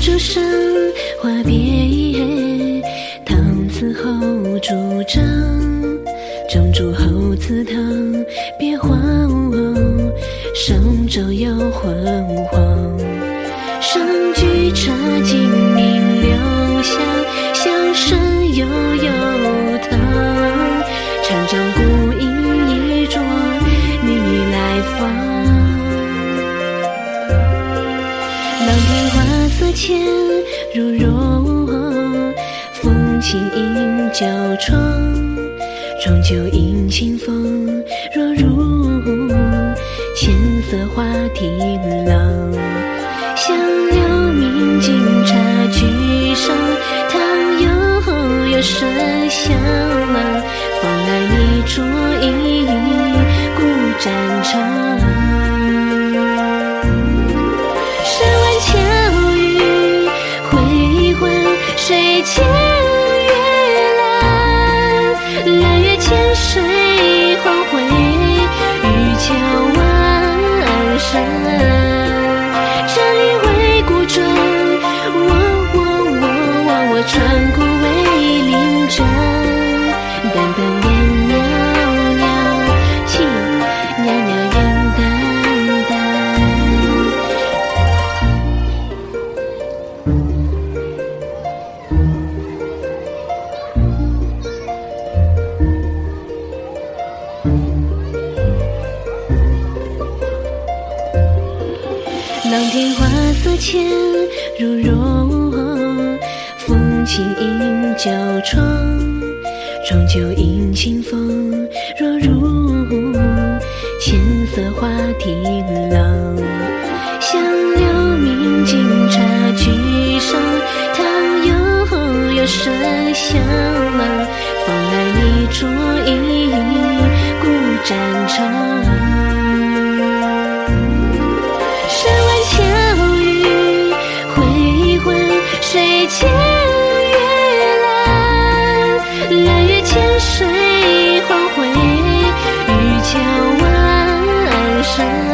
竹声，花别唐词后主张，中烛后祠堂，别慌，上昼又昏黄。上句茶尽明留香，香声悠悠淌。长帐孤影一桌，你来访。浅如若，风轻映旧窗，窗旧迎清风，若如浅色花亭廊。廊天花色浅如绒，风轻迎旧窗，窗旧迎清风，若如浅色花亭廊。香留明镜茶具上，唐悠悠生香，放来你酌一古战场。friend